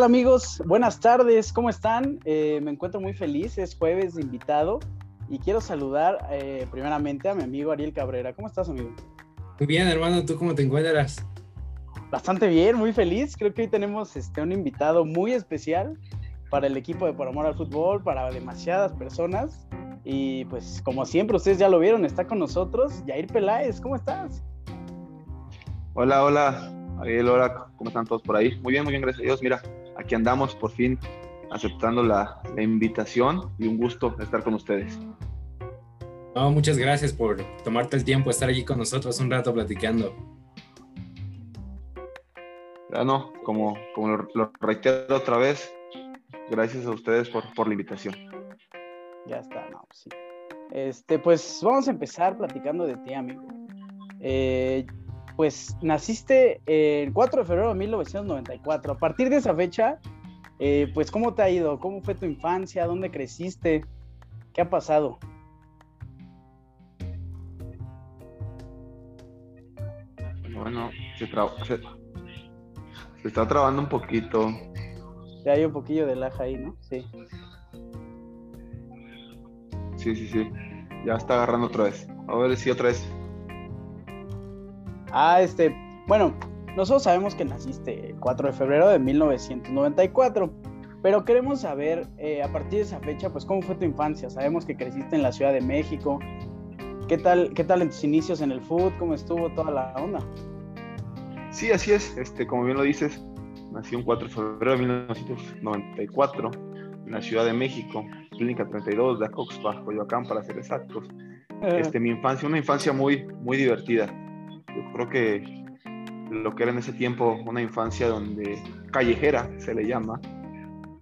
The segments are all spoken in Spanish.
tal amigos? Buenas tardes, ¿cómo están? Eh, me encuentro muy feliz, es jueves de invitado y quiero saludar eh, primeramente a mi amigo Ariel Cabrera. ¿Cómo estás, amigo? Muy bien, hermano, ¿tú cómo te encuentras? Bastante bien, muy feliz. Creo que hoy tenemos este, un invitado muy especial para el equipo de Por Amor al Fútbol, para demasiadas personas. Y pues como siempre, ustedes ya lo vieron, está con nosotros Jair Peláez. ¿Cómo estás? Hola, hola, Ariel, hola, ¿cómo están todos por ahí? Muy bien, muy bien, gracias a Dios. Mira, aquí andamos por fin aceptando la, invitación y un gusto estar con ustedes. No, muchas gracias por tomarte el tiempo de estar allí con nosotros un rato platicando. Ya no, como, como lo, reitero otra vez, gracias a ustedes por, por la invitación. Ya está, no, pues sí. Este, pues vamos a empezar platicando de ti, amigo. Eh, pues naciste el 4 de febrero de 1994. A partir de esa fecha, eh, pues ¿cómo te ha ido? ¿Cómo fue tu infancia? ¿Dónde creciste? ¿Qué ha pasado? Bueno, se, está trabando un poquito. Ya hay un poquillo de laja ahí, ¿no? Sí. Sí, sí, sí. Ya está agarrando otra vez. A ver si otra vez. Ah, este, bueno, nosotros sabemos que naciste el 4 de febrero de 1994, pero queremos saber eh, a partir de esa fecha, pues cómo fue tu infancia. Sabemos que creciste en la Ciudad de México. ¿Qué tal, qué tal en tus inicios en el fútbol? ¿Cómo estuvo toda la onda? Sí, así es. Este, como bien lo dices, nací un 4 de febrero de 1994 en la Ciudad de México, Clínica 32 de Acoxpa, Coyoacán, para ser exactos. Este, mi infancia, una infancia muy, muy divertida creo que lo que era en ese tiempo una infancia donde callejera se le llama,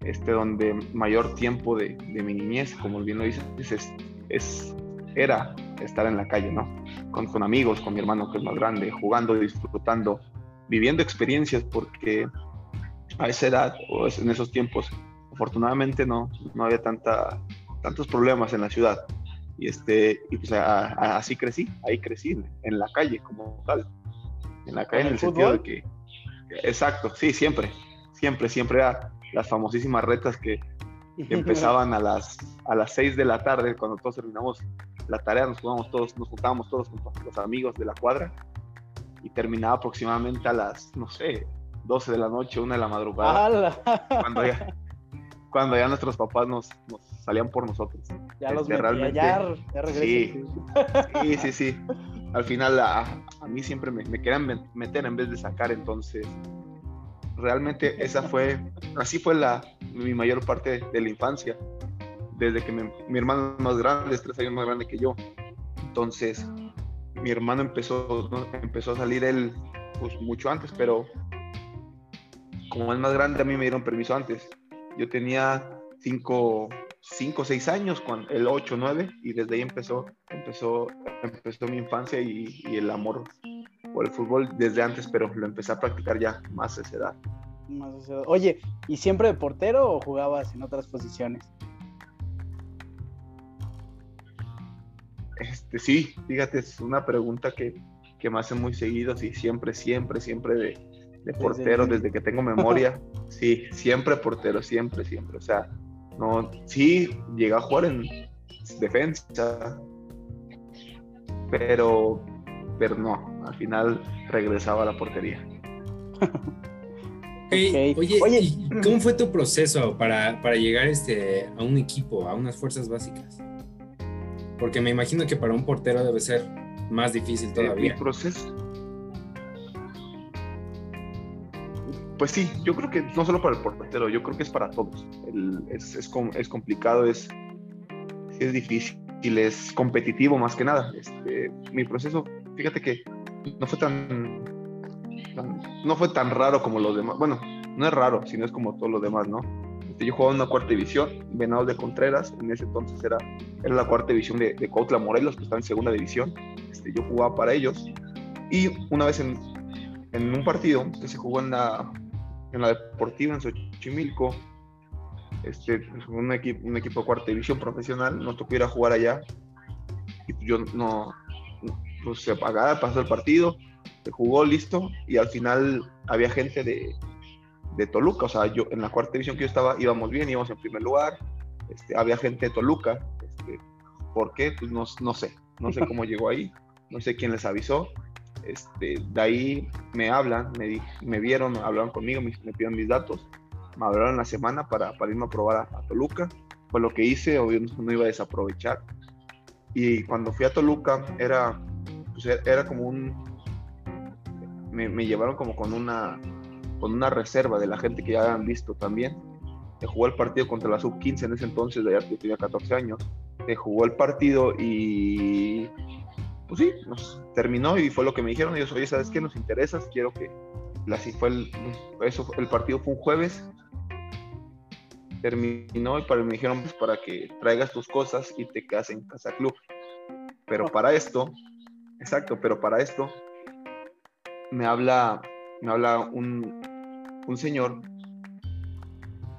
este, donde mayor tiempo de, de mi niñez, como bien lo dices, es, es, era estar en la calle, ¿no? Con, con amigos, con mi hermano que es más grande, jugando, disfrutando, viviendo experiencias, porque a esa edad o en esos tiempos, afortunadamente no, no había tanta, tantos problemas en la ciudad y este y pues así crecí ahí crecí en la calle como tal. En la calle en el, sentido de que exacto sí siempre siempre siempre era las famosísimas retas que, empezaban a las a las 6 de la tarde cuando todos terminamos la tarea nos jugábamos todos nos juntábamos todos con los amigos de la cuadra y terminaba aproximadamente a las no sé 12 de la noche, una de la madrugada. Cuando ya, cuando ya nuestros papás nos, salían por nosotros. Ya los este, realmente, ya, sí, sí, sí, sí. Al final a, mí siempre me, me, querían meter en vez de sacar, entonces realmente esa fue, así fue la, mi mayor parte de la infancia, desde que mi hermano es más grande, es tres años más grande que yo. Entonces, mi hermano empezó, empezó a salir él pues, mucho antes, pero como es más grande, a mí me dieron permiso antes yo tenía 5 o 6 años, cuando, el 8 9, y desde ahí empezó, empezó, empezó mi infancia y, el amor por el fútbol desde antes, pero lo empecé a practicar ya más a esa edad. Oye, ¿y siempre de portero o jugabas en otras posiciones? Este, sí, fíjate, es una pregunta que, que me hacen muy seguido, sí, siempre, siempre, siempre de, de portero desde, que tengo memoria. sí, siempre portero, siempre, siempre. O sea, no, sí, llegué a jugar en defensa, pero, pero no, al final regresaba a la portería. oye, oye, ¿cómo fue tu proceso para, para llegar este, a un equipo, a unas fuerzas básicas? Porque me imagino que para un portero debe ser más difícil todavía. Mi proceso, Pues sí, yo creo que no solo para el portero, yo creo que es para todos. es, complicado, es, es difícil, es competitivo más que nada. Este, mi proceso, fíjate que no fue tan, no fue tan raro como los demás. Bueno, no es raro, sino es como todos los demás, ¿no? Este, yo jugaba en una cuarta división, Venados de Contreras, en ese entonces era, era la cuarta división de, de Cautla Morelos, que está en segunda división. Este, yo jugaba para ellos. Y una vez en, en un partido que se jugó en la en la deportiva en Xochimilco, este, un, equipo, un equipo de cuarta división profesional, nos tocó ir a jugar allá y yo no, pues se pagaba, pasó el partido, se jugó listo y al final había gente de, de Toluca. O sea, yo en la cuarta división que yo estaba íbamos bien, íbamos en primer lugar. Este, había gente de Toluca. Este, ¿Por qué? Pues no, no sé. No sé cómo llegó ahí. No sé quién les avisó. Este, de ahí me hablan, me, me vieron, hablaron conmigo, me, me pidieron mis datos. Me hablaron la semana para, para irme a probar a, Toluca. Fue lo que hice, obviamente no iba a desaprovechar. Y cuando fui a Toluca era, pues era como un... Me, me llevaron como con una con una reserva de la gente que ya habían visto también. Se jugó el partido contra la sub-15 en ese entonces, de ya tenía 14 años. Se jugó el partido y pues sí, nos terminó y fue lo que me dijeron ellos, oye, ¿sabes qué? Nos interesas, quiero que así fue el, eso, el partido fue un jueves, terminó y para, me dijeron pues para que traigas tus cosas y te quedas en Casa Club. Pero para esto, exacto, pero para esto me habla, me habla un, un señor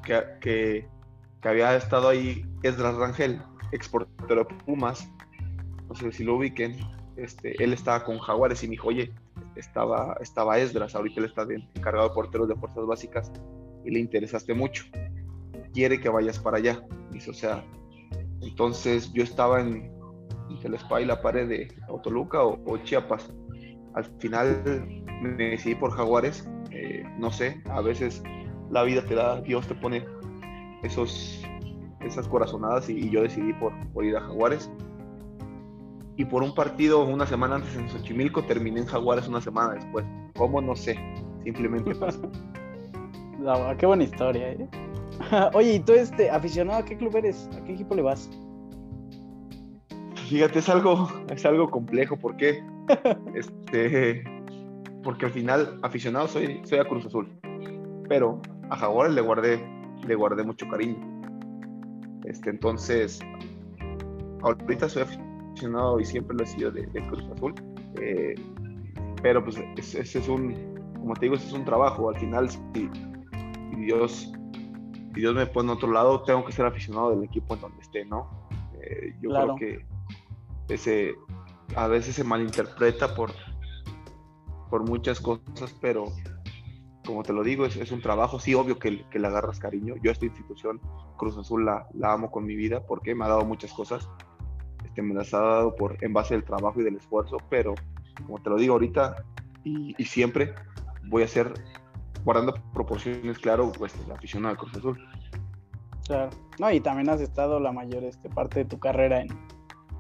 que, que, había estado ahí, Esdras Rangel, exportador de Pumas, no sé si lo ubiquen, este, él estaba con Jaguares y me dijo, oye, estaba, estaba Esdras, ahorita él está encargado de porteros de fuerzas básicas y le interesaste mucho, quiere que vayas para allá. Dice, o sea, entonces yo estaba en, entre la y pared de Autoluca o, o Chiapas. Al final me decidí por Jaguares eh, no sé, a veces la vida te da, Dios te pone esos, esas corazonadas y, yo decidí por, ir a Jaguares. Y por un partido una semana antes en Xochimilco terminé en Jaguares una semana después. ¿Cómo? No sé, simplemente pasó. qué buena historia, ¿eh? Oye, ¿y tú, este, aficionado, a qué club eres? ¿A qué equipo le vas? Fíjate, es algo, es algo complejo porque este, porque al final aficionado soy, soy a Cruz Azul, pero a Jaguares le guardé, le guardé mucho cariño. Este, entonces, ahorita soy aficionado y siempre lo he sido de, Cruz Azul, eh, pero pues ese es un, como te digo, ese es un trabajo. Al final, si, Dios, si Dios me pone a otro lado, tengo que ser aficionado del equipo en donde esté, ¿no? Eh, yo creo que ese a veces se malinterpreta por por muchas cosas, pero como te lo digo, es, un trabajo, sí, obvio que, que, le agarras cariño. Yo a esta institución, Cruz Azul, la, la, amo con mi vida porque me ha dado muchas cosas. Me las ha dado por, en base del trabajo y del esfuerzo, pero como te lo digo ahorita y, y siempre, voy a ser, guardando proporciones, claro, pues la aficionado de Cruz Azul. Claro. No, y también has estado la mayor este, parte de tu carrera en,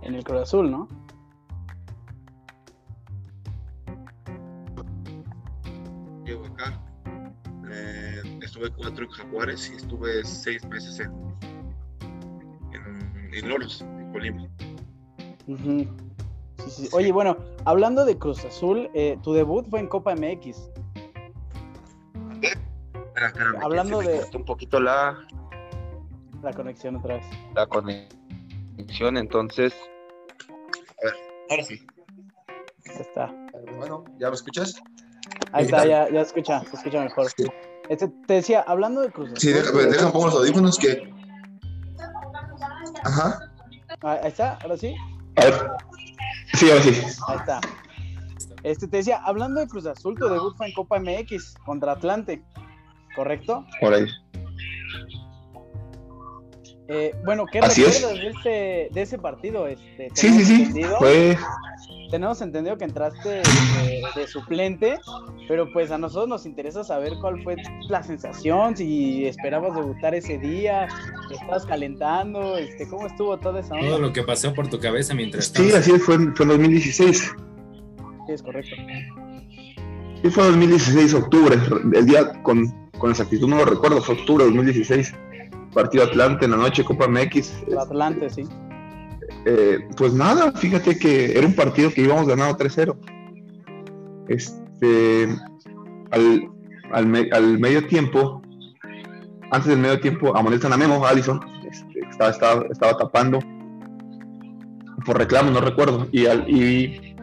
en el Cruz Azul, ¿no? estuve cuatro en Jaguares y estuve seis meses en, en, Loros, en Colima. Oye, bueno, hablando de Cruz Azul, eh, tu debut fue en Copa MX. hablando de... Un poquito la... La conexión otra vez. La conexión, entonces... A ver, ahora sí. Ya está. Bueno, ¿ya me escuchas? Ahí está, ya, ya escucha, se escucha mejor. Este, te decía, hablando de Cruz Sí, déjame, déjame pongo los audífonos que. Ajá. Ah, ahí está, ahora sí. A ver. Sí, ahora sí. Ahí está. Este, te decía, hablando de Cruz Azul, tu debut fue en Copa MX contra Atlante, ¿correcto? Por ahí. Eh, bueno, ¿qué recuerdas de ese, de ese partido? Este, sí, sí, sí. Fue, tenemos entendido que entraste de, suplente, pero pues a nosotros nos interesa saber cuál fue la sensación, si esperabas debutar ese día, estabas calentando, este, cómo estuvo toda esa Todo lo que pasó por tu cabeza mientras Sí, así fue, fue en 2016. Sí, es correcto. Sí, fue 2016, octubre, el día con, con exactitud no lo recuerdo, fue octubre de 2016, partido Atlante en la noche, Copa MX. Atlante, sí eh, pues nada, fíjate que era un partido que íbamos ganando 3-0. Este, al, al, medio tiempo, antes del medio tiempo, amonestan a Memo, Allison, este, estaba, estaba, estaba, tapando por reclamo, no recuerdo. Y, al, y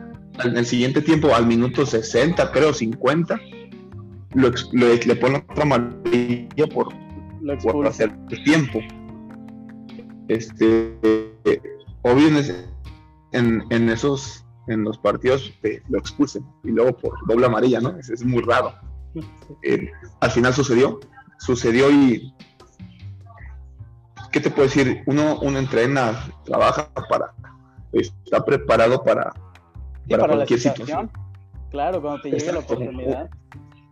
en el siguiente tiempo, al minuto 60, creo, 50, lo, le pone otra amarilla por, por hacer tiempo. Este o bien en, en, esos, en los partidos te lo expulsen y luego por doble amarilla, ¿no? Es, es muy raro. eh, al final sucedió, sucedió y, ¿qué te puedo decir? Uno, uno entrena, trabaja para, está preparado para, para, cualquier situación. Claro, cuando te llegue la oportunidad.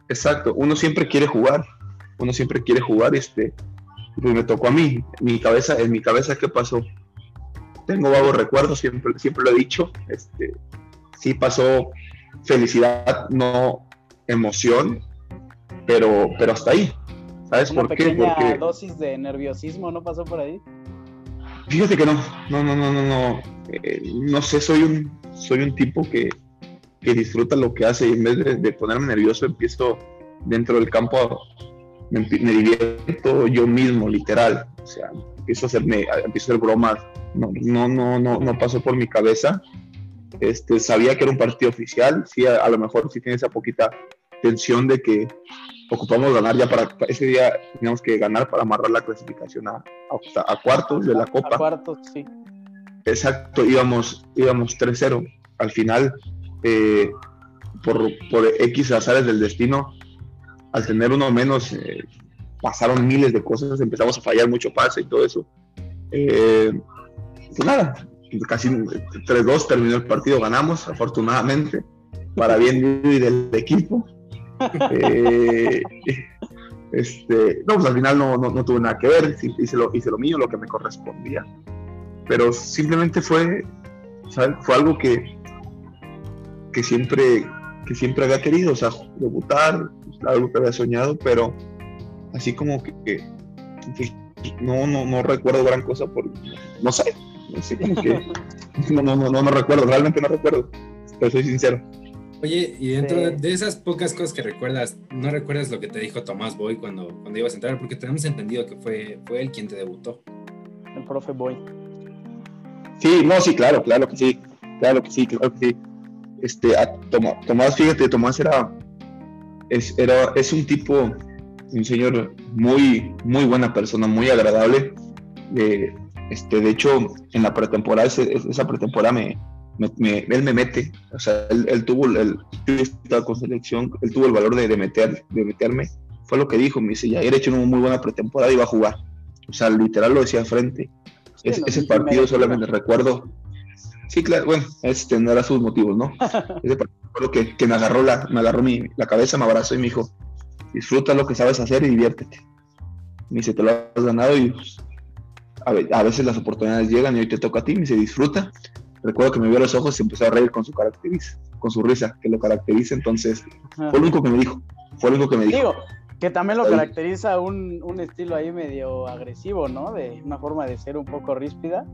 Exacto, uno siempre quiere jugar, uno siempre quiere jugar, este, pues me tocó a mí, mi cabeza, en mi cabeza, ¿qué pasó? Tengo vagos recuerdos, siempre, siempre lo he dicho, este, sí pasó felicidad, no emoción, pero, pero hasta ahí. ¿Sabes por qué? Porque dosis de nerviosismo no pasó por ahí. Fíjate que no, no, no, no, no, no. Eh, no sé, soy un, soy un tipo que, que disfruta lo que hace y en vez de, ponerme nervioso empiezo dentro del campo, me, divierto yo mismo, literal. O sea, empiezo a hacerme, empiezo a hacer bromas. No, no, no, no, no pasó por mi cabeza. Este, sabía que era un partido oficial, sí, a, lo mejor sí tiene esa poquita tensión de que ocupamos ganar ya para ese día teníamos que ganar para amarrar la clasificación a, a, cuartos de la Copa. A cuartos, sí. Exacto, íbamos, íbamos 3-0. Al final, eh, por, por X azares del destino, al tener uno menos, eh, pasaron miles de cosas, empezamos a fallar mucho pase y todo eso. Eh, pues nada, casi 3-2 terminó el partido, ganamos, afortunadamente, para bien y del equipo. Eh, este, no, pues al final no, no, tuve nada que ver, hice lo, hice lo mío, lo que me correspondía. Pero simplemente fue, fue algo que, que, siempre, que siempre había querido, o sea, debutar, algo que había soñado, pero así como que, no, no, no recuerdo gran cosa por, no sé, no, no, no, no, recuerdo, realmente no recuerdo, pero soy sincero. Oye, y dentro de esas pocas cosas que recuerdas, ¿no recuerdas lo que te dijo Tomás Boy cuando, cuando ibas a entrar? Porque tenemos entendido que fue, fue él quien te debutó. El profe Boy. Sí, no, sí, claro, claro que sí, claro que sí, claro que sí. Este, a Tomás, fíjate, Tomás era, es, era, es un tipo, un señor muy, muy buena persona, muy agradable. Eh, este, de hecho, en la pretemporada, esa pretemporada me, él me mete, o sea, él, tuvo, el, con selección, él tuvo el valor de, meter, de meterme, fue lo que dijo, me dice, ya he hecho una muy buena pretemporada y va a jugar. O sea, literal lo decía frente. ese partido solamente recuerdo, sí, claro, bueno, este tendrá sus motivos, ¿no? ese partido que, que me agarró, la, me agarró mi, la cabeza, me abrazó y me dijo, disfruta lo que sabes hacer y diviértete. Me dice, te lo has ganado y pues, a, veces las oportunidades llegan y hoy te toca a ti, y se disfruta. Recuerdo que me vio los ojos y empezó a reír con su caracteriza, con su risa, que lo caracteriza, entonces fue lo único que me dijo, fue lo único que me dijo. Digo, que también lo caracteriza un, un, estilo ahí medio agresivo, ¿no? De una forma de ser un poco ríspida.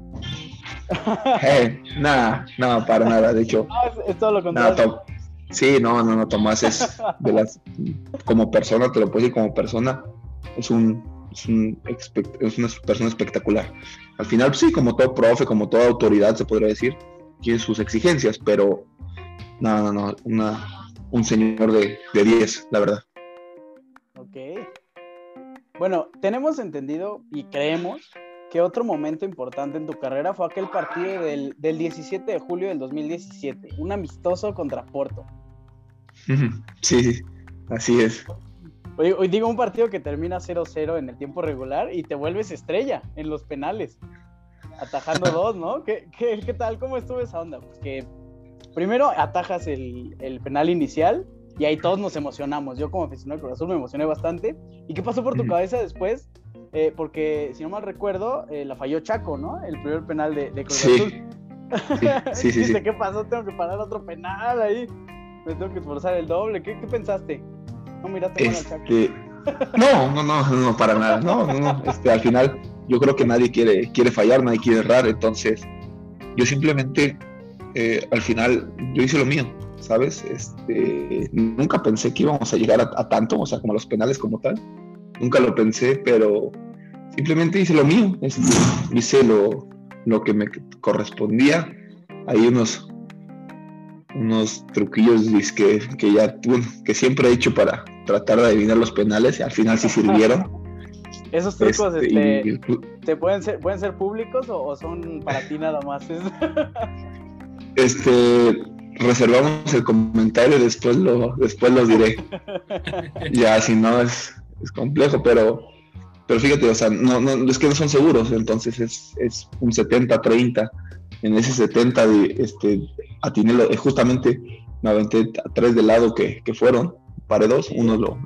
Eh, nada, nada, para nada, de hecho. es, todo lo contrario. Sí, no, no, no, Tomás es de las, como persona, te lo puedo decir como persona, es un es, una persona espectacular. Al final, sí, como todo profe, como toda autoridad, se podría decir, tiene sus exigencias, pero no, no, no, un señor de 10, la verdad. Ok. Bueno, tenemos entendido y creemos que otro momento importante en tu carrera fue aquel partido del, del 17 de julio del 2017, un amistoso contra Porto. Sí, así es. Hoy, digo un partido que termina 0-0 en el tiempo regular y te vuelves estrella en los penales, atajando dos, ¿no? ¿Qué, qué, tal? ¿Cómo estuvo esa onda? Pues que primero atajas el, el, penal inicial y ahí todos nos emocionamos. Yo como aficionado del Cruz Azul me emocioné bastante. ¿Y qué pasó por tu cabeza después? Eh, porque si no mal recuerdo, eh, la falló Chaco, ¿no? El primer penal de, de Cruz Azul. Sí, sí, sí, ¿Qué pasó? Tengo que parar otro penal ahí. Me tengo que esforzar el doble. ¿Qué, qué pensaste? No este, no, no, no, no, para nada. No, no, no. Este, al final, yo creo que nadie quiere, quiere fallar, nadie quiere errar. Entonces, yo simplemente, eh, al final, yo hice lo mío, ¿sabes? Este, nunca pensé que íbamos a llegar a, tanto, o sea, como los penales como tal. Nunca lo pensé, pero simplemente hice lo mío. Este, hice lo, lo que me correspondía. Hay unos unos truquillos que, que ya que siempre he hecho para tratar de adivinar los penales y al final sí sirvieron. Esos trucos este, ¿te pueden ser pueden ser públicos o, son para ti nada más? este reservamos el comentario, después lo, después lo diré. ya, si no, es, es complejo, pero, pero fíjate, o sea, no, no, es que no son seguros, entonces es, es un 70-30. En ese 70, de, este, atiné lo, justamente me aventé tres del lado que, que fueron, pare dos, uno lo,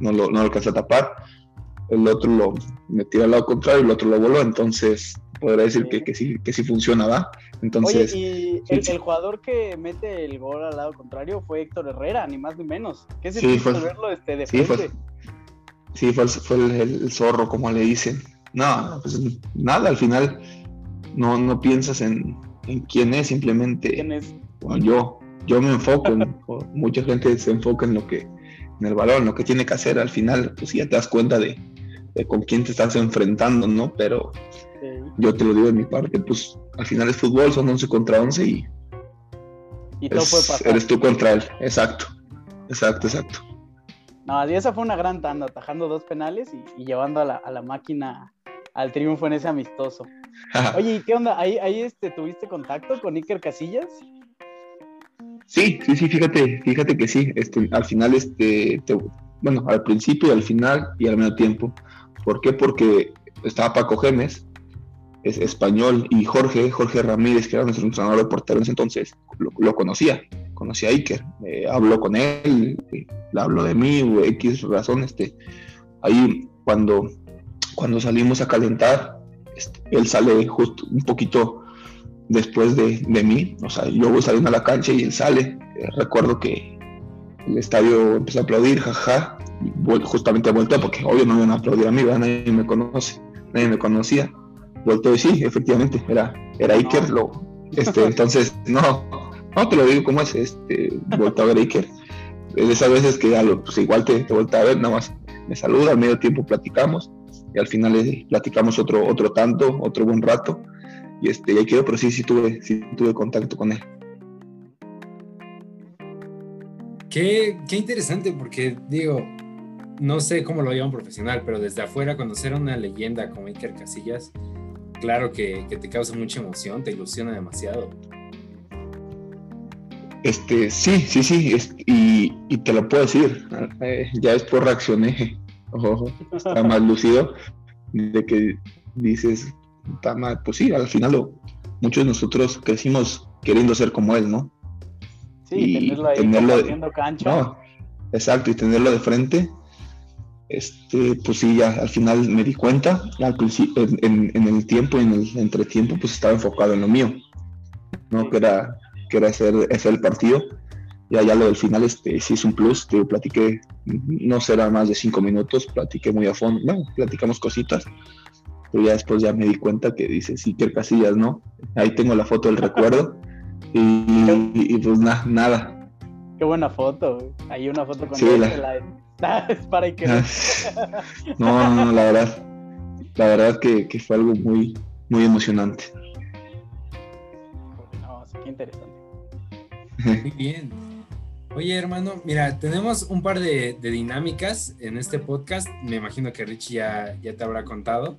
no, lo, no lo alcancé a tapar, el otro lo metí al lado contrario y el otro lo voló, entonces podría decir que, que, sí, que sí funciona, ¿va? Entonces, Oye, y el, jugador que mete el gol al lado contrario fue Héctor Herrera, ni más ni menos. ¿Qué se sí, fue, verlo este, de sí, frente? Fue, sí, fue, fue el, el, zorro, como le dicen. No, pues nada, al final no, no piensas en, en quién es, simplemente ¿Quién es? Bueno, yo, yo me enfoco, en, mucha gente se enfoca en lo que, en el balón, lo que tiene que hacer al final, pues ya te das cuenta de, de con quién te estás enfrentando, ¿no? Pero Sí. yo te lo digo de mi parte, pues al final es fútbol, son 11 contra 11 y Y todo es- puede pasar. eres tú contra él. Exacto, exacto, exacto. No, y esa fue una gran tanda, atajando dos penales y, y llevando a la, a la máquina al triunfo en ese amistoso. Oye, ¿y qué onda? ¿Ahí, ahí este, tuviste contacto con Iker Casillas? Sí, sí, sí, fíjate, fíjate que sí. Este, al final, este, te- bueno, al principio, al final y al medio tiempo. ¿Por qué? Porque estaba Paco Gemes, es español, y Jorge, Jorge Ramírez, que era nuestro entrenador de porteros entonces, lo, lo conocía, conocía a Iker, eh, habló con él, eh, le habló de mí, X razón, este, ahí cuando, cuando salimos a calentar, este, él sale justo un poquito después de, de mí, o sea, yo voy saliendo a la cancha y él sale, Eh, recuerdo que el estadio empezó a aplaudir, jaja, justamente volteó porque obvio no me iban a aplaudir a mí, ¿verdad? nadie me conoce, nadie me conocía, volteó y sí, efectivamente, era, era Iker, lo, este, entonces, no, no te lo digo como es, este, volteó a ver a Iker, es de esas veces que ya lo- pues igual te, te voltea a ver, nada más me saluda, al medio tiempo platicamos, y al final eh, platicamos otro, otro tanto, otro buen rato, y este, ya quedó, pero sí, sí tuve, sí tuve contacto con él. Qué, qué interesante, porque digo, no sé cómo lo llaman profesional, pero desde afuera conocer a una leyenda como Iker Casillas, claro que, que te causa mucha emoción, te ilusiona demasiado. Este, sí, sí, sí, es- y, y te lo puedo decir, eh, ya después reaccioné, ojo, está más lucido, de que dices, "Puta madre", pues sí, al final lo- muchos de nosotros crecimos queriendo ser como él, ¿no? Sí, Y tenerlo ahí tenerlo cancha. No, exacto, y tenerlo de frente, este, pues sí, ya al final me di cuenta, al en, en- el tiempo, en el entretiempo, pues estaba enfocado en lo mío, ¿no? Que era, que era hacer, hacer el partido. Ya, ya lo del final, este, sí es un plus, te platiqué, no será más de cinco minutos, platiqué muy a fondo, no, platicamos cositas, pero ya después ya me di cuenta que dice sí, que Casillas, ¿no? Ahí tengo la foto del recuerdo, y, y, pues na- nada, Qué buena foto, güey. Hay una foto con Sí, él, la- que la- es para Iker. Ah, No, no, no, la verdad, la verdad que, que fue algo muy, muy emocionante. No, sí, qué interesante. Muy bien. Oye, hermano, mira, tenemos un par de, de dinámicas en este podcast. Me imagino que Richie ya, ya te habrá contado.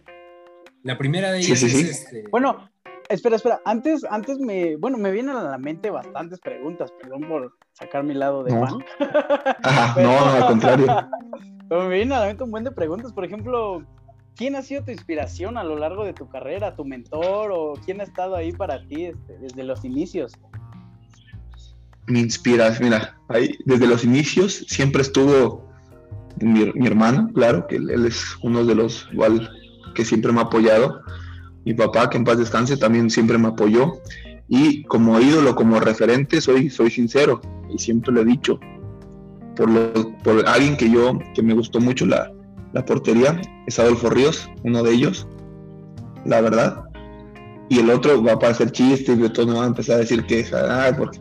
La primera de Sí, ellas sí, es sí. este. Bueno, espera, espera. Antes, antes me, bueno, me vienen a la mente bastantes preguntas. Perdón por sacar mi lado de No. fan. Ajá, no, no, al contrario. Pero me vienen a la mente un buen de preguntas. Por ejemplo, ¿quién ha sido tu inspiración a lo largo de tu carrera? ¿Tu mentor o quién ha estado ahí para ti este, desde los inicios? Me inspiras, mira, desde los inicios siempre estuvo mi, hermano, claro, que él, es uno de los que siempre me ha apoyado. Mi papá, que en paz descanse, también siempre me apoyó. Y como ídolo, como referente, soy, soy sincero y siempre lo he dicho. Por, alguien que yo, que me gustó mucho la, la portería, es Adolfo Ríos, uno de ellos, la verdad. Y el otro va para hacer chistes, y todos me van a empezar a decir que, ah, porque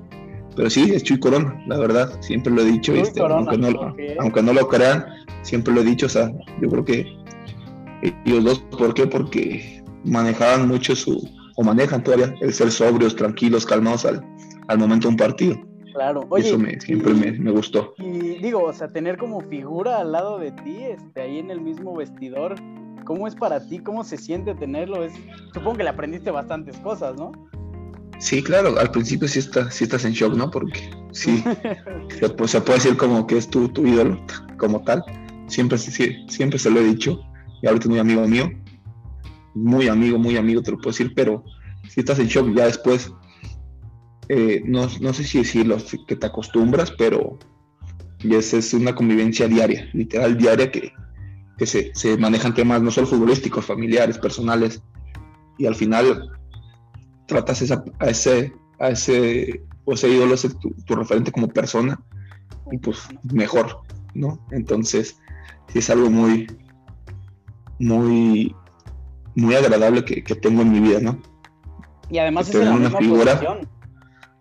pero sí, es Chuy Corona, la verdad, siempre lo he dicho, este, Corona, aunque, no, ok. aunque no lo crean, siempre lo he dicho, o sea, yo creo que ellos dos, ¿por qué? Porque manejaban mucho su, o manejan todavía, el ser sobrios, tranquilos, calmados al, al momento de un partido. Claro. Oye, Eso me, siempre y- me, me gustó. Y digo, o sea, tener como figura al lado de ti, este, ahí en el mismo vestidor, ¿cómo es para ti? ¿Cómo se siente tenerlo? Es, supongo que le aprendiste bastantes cosas, ¿no? Sí, claro, al principio sí, está, sí estás en shock, ¿no? Porque sí, se, pues, se puede decir como que es tu, tu ídolo como tal. Siempre, sí, siempre se lo he dicho y ahorita es muy amigo mío. Muy amigo, muy amigo, te lo puedo decir, pero si estás en shock ya después, eh, no, no, sé si decirlo, que te acostumbras, pero es, es una convivencia diaria, literal diaria, que, que se, se, manejan temas no solo futbolísticos, familiares, personales, y al final tratas esa, a ese, a ese, o ese ídolo, ese, tu, tu, referente como persona, y pues mejor, ¿no? Entonces, sí es algo muy, muy, muy agradable que, que tengo en mi vida, ¿no? Y además es la misma figura. posición.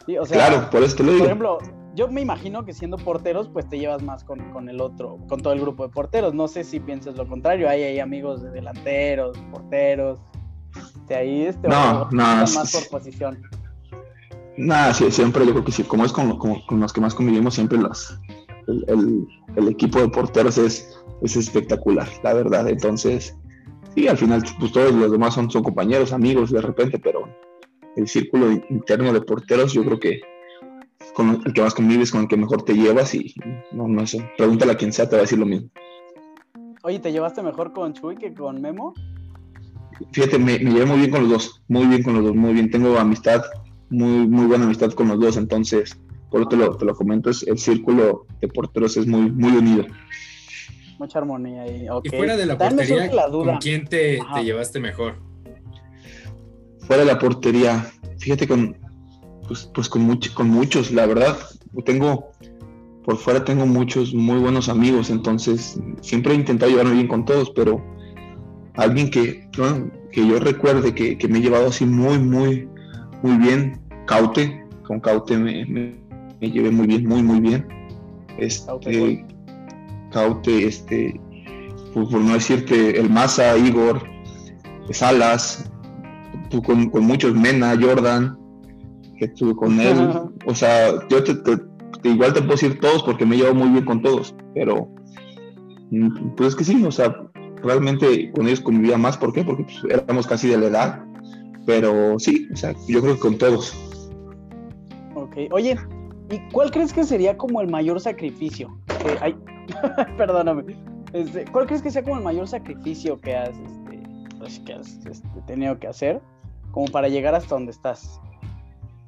Sí, o sea, claro, por eso te lo digo. Por ejemplo, yo me imagino que siendo porteros, pues te llevas más con, con, el otro, con todo el grupo de porteros. No sé si piensas lo contrario. Hay, hay amigos de delanteros, porteros. De ahí este no, no, más por posición. Nada, sí, siempre yo creo que sí. Como es con, los que más convivimos, siempre las, el, el, el, equipo de porteros es, es espectacular, la verdad. Entonces, sí, al final, pues todos los demás son, son compañeros, amigos de repente, pero el círculo interno de porteros, yo creo que con el que más convives, con el que mejor te llevas y no, no sé, pregúntale a quien sea, te va a decir lo mismo. Oye, ¿te llevaste mejor con Chuy que con Memo? Fíjate, me, me llevé muy bien con los dos, muy bien con los dos, muy bien. Tengo amistad, muy, muy buena amistad con los dos, entonces, por te lo, te lo comento, es, el círculo de porteros es muy, muy unido. Mucha armonía ahí. Okay. Y fuera de la portería, la ¿con quién te, te llevaste mejor? Fuera de la portería, fíjate con, pues, pues con, much, con muchos, la verdad. Tengo, por fuera tengo muchos muy buenos amigos, entonces siempre he intentado llevarme bien con todos, pero alguien que, que yo recuerde que, que, me he llevado así muy, muy, muy bien, Caute, con Caute me, me, me llevé muy bien, muy, muy bien. Este, Caute, este, por, por, no decirte, el Maza, Igor, Salas, tú con, con muchos, Mena, Jordan, que estuve con él. O sea, yo te, te, te, igual te puedo decir todos porque me llevo muy bien con todos, pero mm, pues es que sí, o sea, realmente con ellos convivía más. ¿Por qué? Porque pues, éramos casi de la edad, pero sí, o sea, yo creo que con todos. Ok, oye, ¿y cuál crees que sería como el mayor sacrificio? Que hay... Perdóname. Este, ¿Cuál crees que sea como el mayor sacrificio que has, este, pues, que has este, tenido que hacer como para llegar hasta donde estás?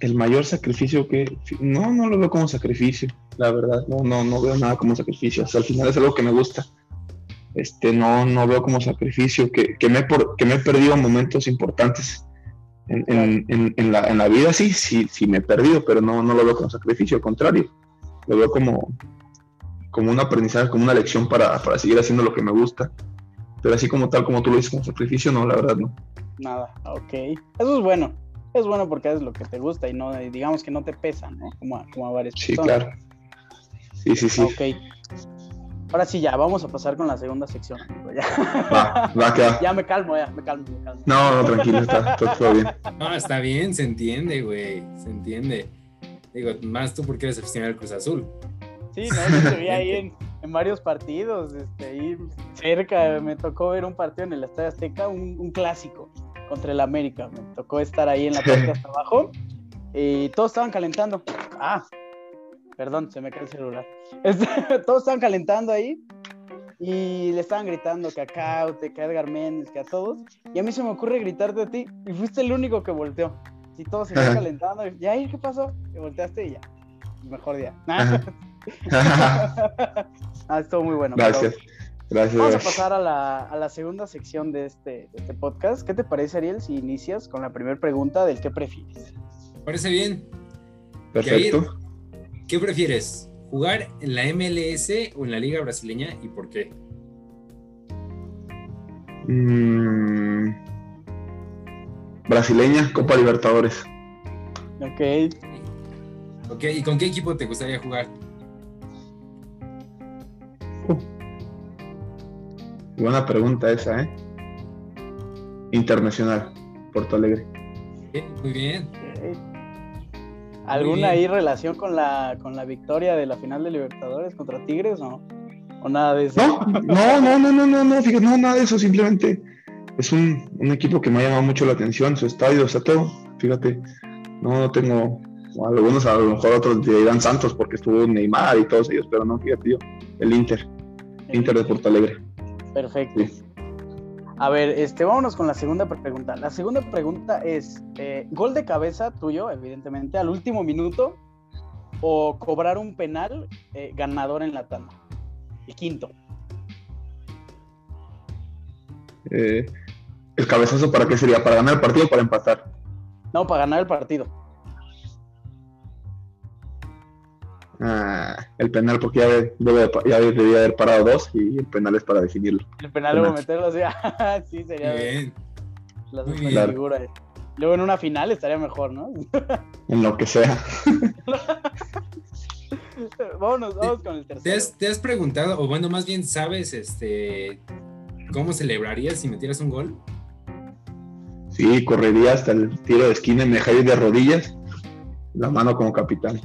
el mayor sacrificio que no no lo veo como sacrificio la verdad no no no veo nada como sacrificio o sea, al final es algo que me gusta este no no veo como sacrificio que, que me por, que me he perdido momentos importantes en, en, en, en, la, en la vida sí sí sí me he perdido pero no no lo veo como sacrificio al contrario lo veo como como un aprendizaje como una lección para, para seguir haciendo lo que me gusta pero así como tal como tú lo dices como sacrificio no la verdad no nada ok eso es bueno es bueno porque haces lo que te gusta y no digamos que no te pesa, ¿no? Como a, como a varias sí, personas. Sí, claro. Sí, sí, sí. Ok. Ahora sí, ya, vamos a pasar con la segunda sección, amigo. Ya. Va, va, que va. Ya me calmo, ya, me calmo, me calmo. No, no, tranquilo, está, está todo bien. No, está bien, se entiende, güey, se entiende. Digo, más tú porque eres aficionado al Cruz Azul. Sí, no, se vi ahí en, en, varios partidos, este, ahí cerca, me tocó ver un partido en el Estadio Azteca, un, un clásico contra el América. Me tocó estar ahí en la parte hasta abajo y todos estaban calentando. Ah, perdón, se me cae el celular. Este, todos estaban calentando ahí y le estaban gritando que a Caute, que a Edgar Méndez, que a todos. Y a mí se me ocurre gritarte a ti y fuiste el único que volteó. Y todos se estaban calentando. Y ahí, ¿qué pasó? Y volteaste y ya. Mejor día. ah, estuvo muy bueno. Gracias. Pero... Gracias. Vamos a pasar a la, a la segunda sección de este, de este, podcast. ¿Qué te parece, Ariel, si inicias con la primera pregunta del qué prefieres? Parece bien. Perfecto. ¿Qué prefieres? ¿Jugar en la MLS o en la Liga Brasileña y por qué? Mm, brasileña, Copa Libertadores. Ok. Ok, ¿y con qué equipo te gustaría jugar? Uh. Buena pregunta esa, ¿eh? Internacional, Porto Alegre. Muy bien. ¿Alguna ahí relación con la, con la victoria de la final de Libertadores contra Tigres o, o nada de eso? No, no, no, no, no, no, no, fíjate, no, nada de eso, simplemente es un, un, equipo que me ha llamado mucho la atención, su estadio, o sea, todo, fíjate, No, no tengo. Algunos a lo mejor otros dirán Santos porque estuvo Neymar y todos ellos, pero no, fíjate yo. El Inter. Inter de Porto Alegre. Perfecto. A ver, este, vámonos con la segunda pregunta. La segunda pregunta es, eh, ¿gol de cabeza tuyo, evidentemente, al último minuto o cobrar un penal eh, ganador en la tanda? Y quinto. Eh, ¿El cabezazo para qué sería? ¿Para ganar el partido o para empatar? No, para ganar el partido. Ah, el penal, porque ya, debe, ya debería haber parado dos y el penal es para definirlo. El penal luego meterlo, así, sí, sería bien. la figura. Luego en una final estaría mejor, ¿no? en lo que sea. vámonos, vamos con el tercero. ¿Te has, ¿Te has, preguntado, o bueno, más bien sabes, este, cómo celebrarías si metieras un gol? Sí, correría hasta el tiro de esquina y me dejaría de rodillas, la mano como capitán.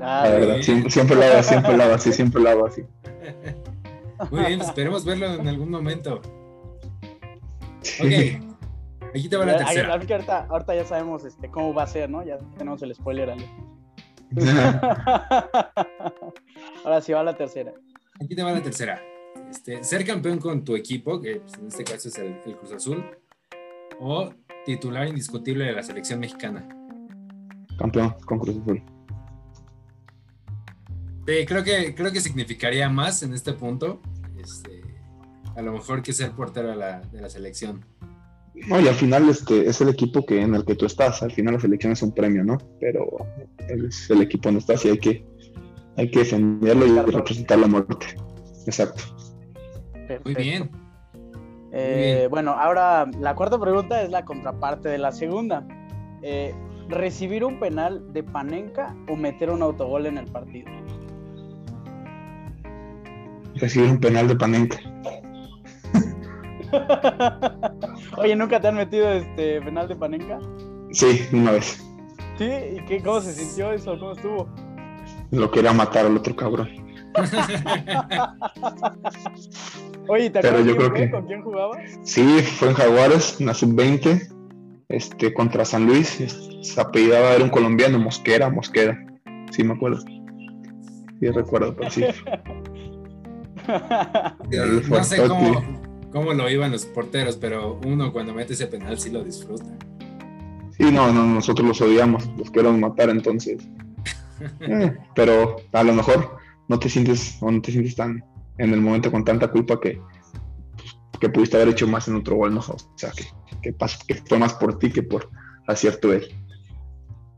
Ah, la verdad, siempre, siempre, lo hago, siempre lo hago así, siempre lo hago así. Muy bien, esperemos verlo en algún momento. Ok, aquí te va la tercera. Ahorita, ahorita, ya sabemos este, cómo va a ser, ¿no? Ya tenemos el spoiler. Ahora sí va la tercera. Aquí te va la tercera. Este, ser campeón con tu equipo, que pues, en este caso es el, el Cruz Azul, o titular indiscutible de la selección mexicana. Campeón con Cruz Azul. Sí, creo que, creo que significaría más en este punto. Este, a lo mejor que ser portero de la, de la selección. No, y al final este, es el equipo que, en el que tú estás. Al final la selección es un premio, ¿no? Pero es el equipo donde estás y hay que, hay que defenderlo y representar la muerte. Exacto. Muy bien. Eh, bueno, ahora la cuarta pregunta es la contraparte de la segunda. Eh, ¿Recibir un penal de Panenka o meter un autogol en el partido? Recibir un penal de Panenka. Oye, ¿nunca te han metido este penal de Panenka? Sí, una vez. ¿Sí? ¿Y qué, cómo se sintió eso? ¿Cómo estuvo? Lo quería matar al otro cabrón. Oye, ¿te acuerdas yo creo que... con quién jugaba? Sí, fue en Jaguares, en la sub-20, este, contra San Luis. Se apellidaba, era un colombiano, Mosquera, Mosquera. Sí, me acuerdo. Sí, recuerdo, pero sí. no sé cómo, cómo, lo iban los porteros, pero uno cuando mete ese penal sí lo disfruta. Sí, no, no, nosotros los odiamos, los queremos matar entonces. Eh, pero a lo mejor no te sientes o no te sientes tan en el momento con tanta culpa que, que pudiste haber hecho más en otro gol, ¿no? O sea, que, que, que fue más por ti que por acierto él.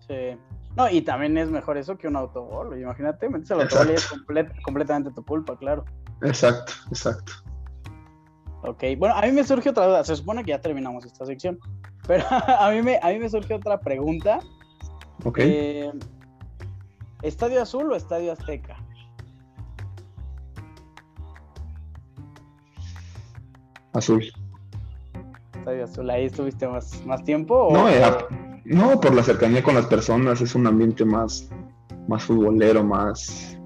Sí. No, y también es mejor eso que un autogol. Imagínate, metes el autogol y es completamente tu culpa, claro. Exacto, exacto. Ok, bueno, a mí me surge otra duda. Se supone que ya terminamos esta sección, pero a mí me, a mí me surge otra pregunta. Ok. Eh, ¿Estadio Azul o Estadio Azteca? Azul. Estadio Azul, ahí estuviste más, más tiempo. No, no, por la cercanía con las personas, es un ambiente más, más futbolero, más,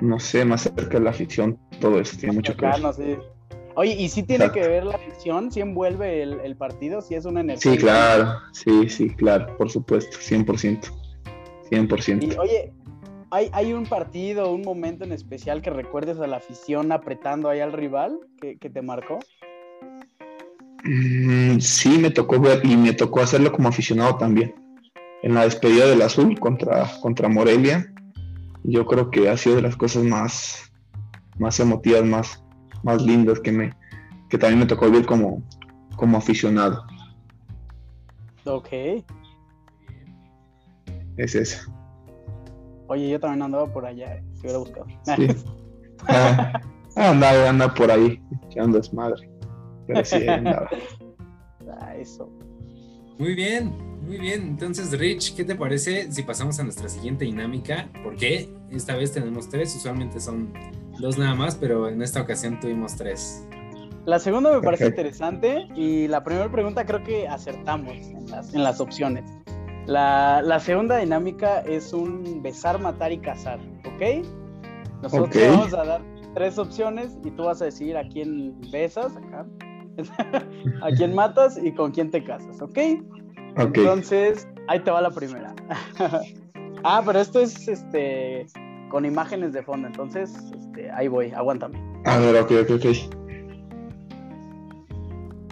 no sé, más cerca de la ficción, todo eso tiene mucho que ver. Oye, ¿y si tiene que ver la ficción? ¿Si envuelve el, partido? ¿Si es una energía? Sí, claro, sí, sí, claro, por supuesto, 100%. 100%. Y, oye, ¿hay, ¿hay un partido, un momento en especial que recuerdes a la afición apretando ahí al rival que, te marcó? Mm, sí, me tocó ver y me tocó hacerlo como aficionado también. En la despedida del Azul contra, contra Morelia, yo creo que ha sido de las cosas más, más emotivas, más, más lindas que me que también me tocó vivir como, como aficionado. Ok. Es eso. Oye, yo también andaba por allá, si hubiera buscado. Sí. ah, andaba, anda por ahí, echando desmadre. Pero sí, andaba. Ah, eso. Muy bien, muy bien. Entonces, Rich, ¿qué te parece si pasamos a nuestra siguiente dinámica? Porque esta vez tenemos tres, usualmente son dos nada más, pero en esta ocasión tuvimos tres. La segunda me parece interesante y la primera pregunta creo que acertamos en las, opciones. La, segunda dinámica es un besar, matar y cazar, ¿ok? Nosotros vamos a dar tres opciones y tú vas a decidir a quién besas, a quién matas y con quién te casas, ¿ok? Entonces, Ahí te va la primera. ah, pero esto es este con imágenes de fondo, entonces este, ahí voy, aguántame. A ver, ok, ok, ok.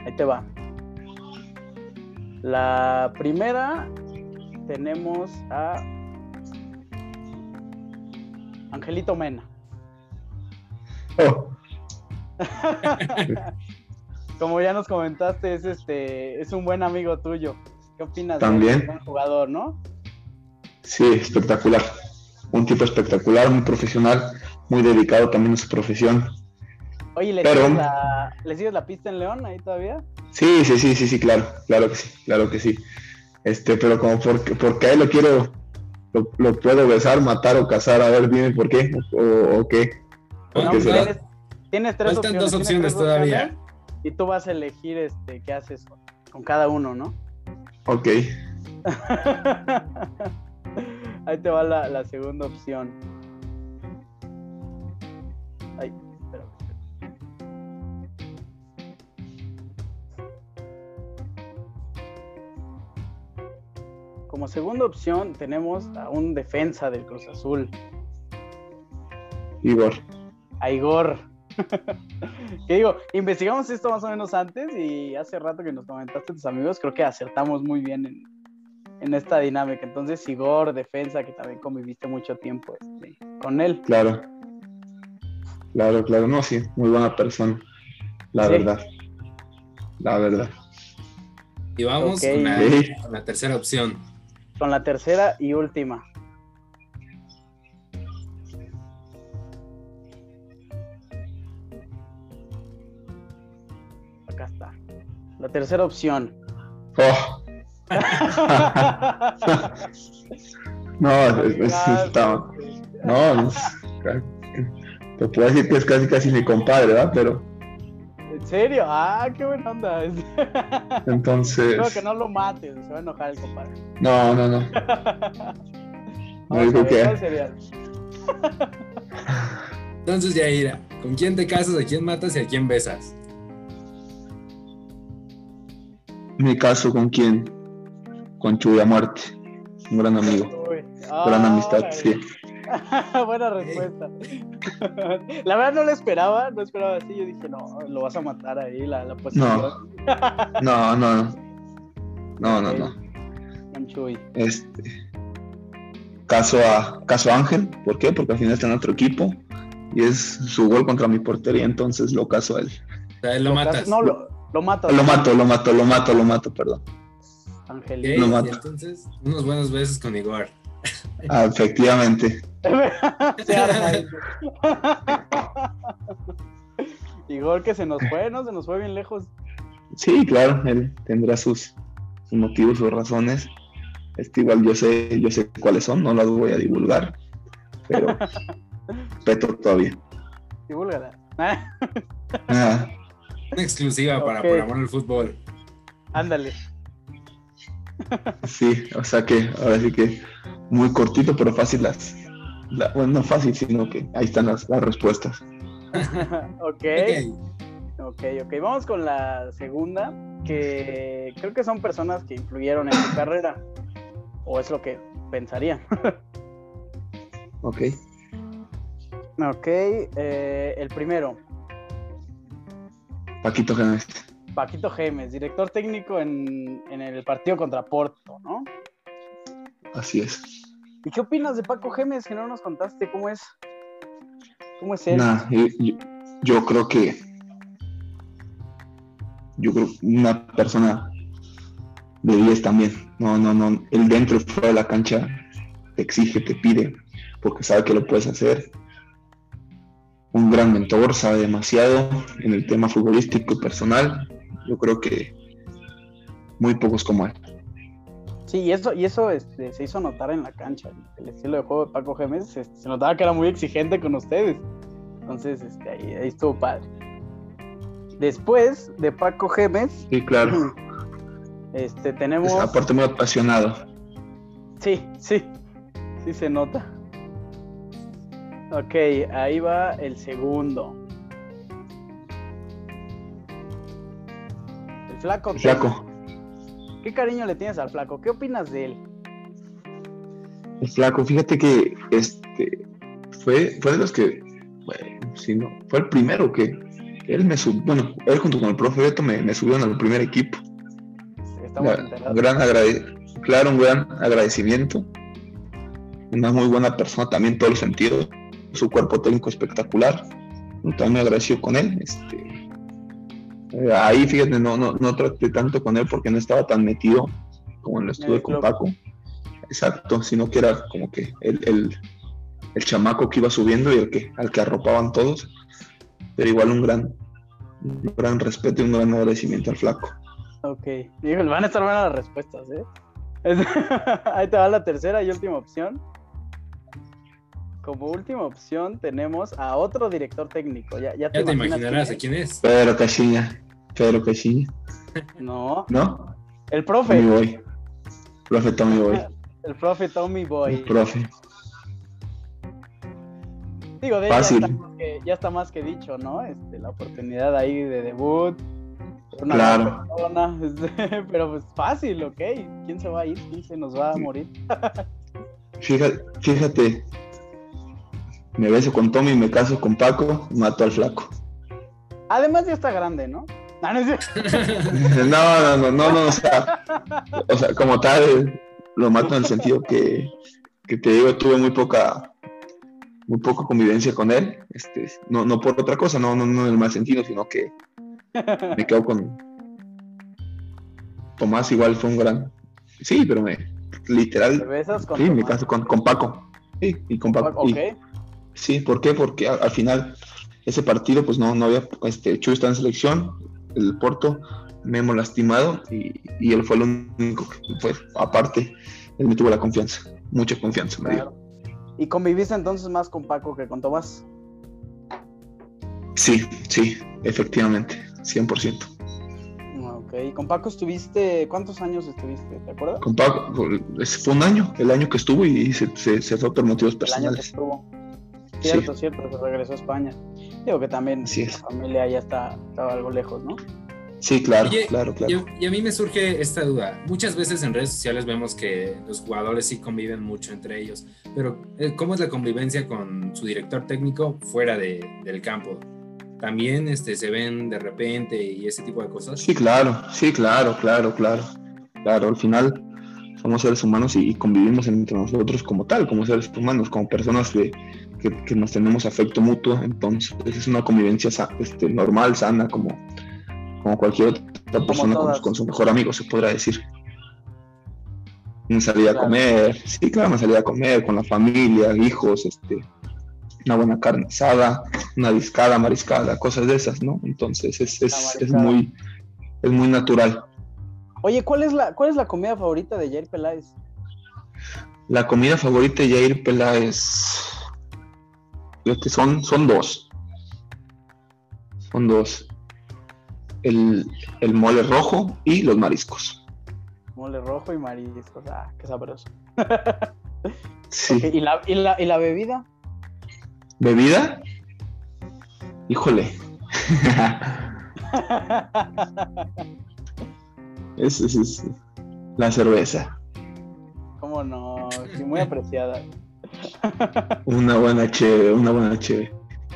Ahí te va. La primera tenemos a Angelito Mena. Oh, Como ya nos comentaste, es este, es un buen amigo tuyo. ¿Qué opinas También. de un buen jugador, no? sí, espectacular. Un tipo espectacular, muy profesional, muy dedicado también a su profesión. Oye, ¿le, Pero- sigues la, ¿le sigues la pista en León ahí todavía? Sí, sí, sí, sí, sí, claro, claro que sí, claro que sí. Este, pero como porque, porque a él lo quiero, lo, lo puedo besar, matar o casar, a ver, dime por qué, o, o qué. ¿Por No, qué será? tienes, tienes tres Faltan opciones. dos opciones tres todavía. opciones, Y tú vas a elegir este, qué haces con, cada uno, ¿no? Ok, Ahí te va la, la segunda opción. Ay, espera. Como segunda opción tenemos a un defensa del Cruz Azul, Igor. a Igor. que digo, investigamos esto más o menos antes y hace rato que nos comentaste tus amigos, creo que acertamos muy bien en, en esta dinámica. Entonces, Igor, defensa, que también conviviste mucho tiempo este, con él. Claro. Claro, claro. No, sí, muy buena persona. La Sí. verdad. La verdad. Y vamos Ok. con, la, Ok. con la tercera opción. Con la tercera y última. La tercera opción. Oh, no, es- es- está- no, es- te puedo decir que es casi casi mi compadre, ¿verdad? Pero ¿En serio? Ah, qué buena onda. entonces, Espero que no lo mates, se va a enojar el compadre. no, no, no. A dijo que. Entonces, Yaira, ¿con quién te casas, a quién matas y a quién besas? Mi caso con quién, con Chuy a muerte, un gran amigo, Uy, gran amistad, sí. Buena respuesta. La verdad no lo esperaba, no esperaba así. Yo dije, no, lo vas a matar ahí, la, la posición. No, no, no, no, no, no. Con Chuy. Este caso a caso a Ángel, ¿por qué? Porque al final está en otro equipo y es su gol contra mi portería, entonces lo caso a él. O sea, él lo matas. No, lo, lo mato. Lo mato, lo mato, lo mato, lo mato, perdón. Ok, Angelito. Lo y entonces, unos buenos besos con Igor. Ah, efectivamente. Igor que se nos fue, ¿no? Se nos fue bien lejos. Sí, claro, él tendrá sus, sus motivos, sus razones. Este igual yo sé, yo sé cuáles son, no las voy a divulgar, pero respeto todavía. Divúlgala. Ah, Una exclusiva para Ok. Por Amor al Fútbol. Ándale. sí, o sea que ahora sí que muy cortito, pero fácil las, la- bueno, no fácil, sino que ahí están las, las respuestas. ok. Ok. Ok, ok. Vamos con la segunda, que creo que son personas que influyeron en tu carrera. O es lo que pensaría. Ok. Ok, eh, el primero, Paquito Gémez. Paquito Gemes, director técnico en, en el partido contra Porto, ¿no? Así es. ¿Y qué opinas de Paco Gemes que no nos contaste cómo es? ¿Cómo es él? Nah, yo, yo- yo creo que yo creo que una persona de 10 también. No, no, no. El dentro y fuera de la cancha te exige, te pide, porque sabe que lo puedes hacer. Un gran mentor, sabe demasiado en el tema futbolístico y personal. Yo creo que muy pocos como él. Sí, y eso, y eso este, se hizo notar en la cancha. El estilo de juego de Paco Gemes este, se notaba que era muy exigente con ustedes. Entonces, este, ahí, ahí estuvo padre. Después de Paco Gemes, Sí, claro. este, Es tenemos. aparte muy apasionado. Sí, sí, sí se nota. Ok, ahí va el segundo. El flaco. Flaco. ¿Qué cariño le tienes al flaco? ¿Qué opinas de él? El flaco, fíjate que este fue, fue de los que, bueno, sí, no, fue el primero que él me subió, bueno, él junto con el profe Beto me, me subieron al primer equipo. Estamos La- enterados. gran claro, un gran agradecimiento. Una muy buena persona también en todos los sentidos. Su cuerpo técnico espectacular. También me agradecido con él. Este, eh, ahí, fíjate, no, no, no traté tanto con él porque no estaba tan metido como en lo estuve con. Paco. Exacto, sino que era como que el, el, el chamaco que iba subiendo y el que, al que arropaban todos. Pero igual un gran, un gran respeto y un gran agradecimiento al flaco. Ok. Van a estar buenas las respuestas, ¿eh? Ahí te va la tercera y última opción. Como última opción tenemos a otro director técnico. Ya, ya te, Ya te imaginas imaginarás a quién quién es. Pedro Caixinha, Pedro Caixinha? No, ¿no? el Tommy profe. Boy. Profe Tommy Boy. El profe Tommy El Boy. profe. Digo, de ya Fácil. está, más que, ya está más que dicho, ¿no? Este, la oportunidad ahí de debut. Una Claro. persona, este, pero pues fácil, ok. ¿Quién se va a ir? ¿Quién se nos va a morir? Fíjate, fíjate. Me beso con Tommy, me caso con Paco, mato al flaco. Además ya está grande, ¿no? Ah, no. No, no, no, no, o sea, o sea, como tal, lo mato en el sentido que, que te digo, tuve muy poca, muy poca convivencia con él, este, no, no por otra cosa, no, no, no en el mal sentido, sino que me quedo con Tomás igual fue un gran, sí, pero me, ¿Te literal, besas con sí, me Tomás? caso con, con Paco, sí, y con Paco, y- Ok. Sí, ¿por qué? Porque al, al final ese partido pues no, no había, este, Chuy está en selección, el Porto, me hemos lastimado y, y él fue el único que fue, aparte, él me tuvo la confianza, mucha confianza me dio. ¿Y conviviste entonces más con Paco que con Tomás? Sí, sí, efectivamente, 100%. Ok. ¿Y con Paco estuviste, cuántos años estuviste? ¿Te acuerdas? Con Paco, ese fue un año, el año que estuvo y se, se, se fue por motivos El año que personales. Sí. Cierto, cierto, se regresó a España. Digo que también Así es. la familia ya está, estaba algo lejos, ¿no? Sí, claro, Oye, claro, claro. Y, a- y a mí me surge esta duda. Muchas veces en redes sociales vemos que los jugadores sí conviven mucho entre ellos, pero eh, ¿cómo es la convivencia con su director técnico fuera de- del campo? ¿También este, se ven de repente y ese tipo de cosas? Sí, claro, sí, claro, claro, claro. Claro, al final somos seres humanos y, y convivimos entre nosotros como tal, como seres humanos, como personas de- que, que nos tenemos afecto mutuo. Entonces, es una convivencia este, normal, sana, como, como cualquier otra persona con, con su mejor amigo, se podrá decir. Una salida Claro. a comer, sí, claro, una salida a comer con la familia, hijos, este, una buena carne asada, una discada, mariscada, cosas de esas, ¿no? Entonces, es, es, es muy, es muy natural. Oye, ¿cuál es la, cuál es la comida favorita de Jair Peláez? La comida favorita de Jair Peláez. Fíjate, son, son dos. Son dos. El, el mole rojo y los mariscos. Mole rojo y mariscos. Ah, qué sabroso. Sí. ¿Y, la, y, la, ¿Y la bebida? ¿Bebida? Híjole. es, es- es la cerveza. ¿Cómo no? Sí, muy apreciada. Una buena cheve, una buena cheve.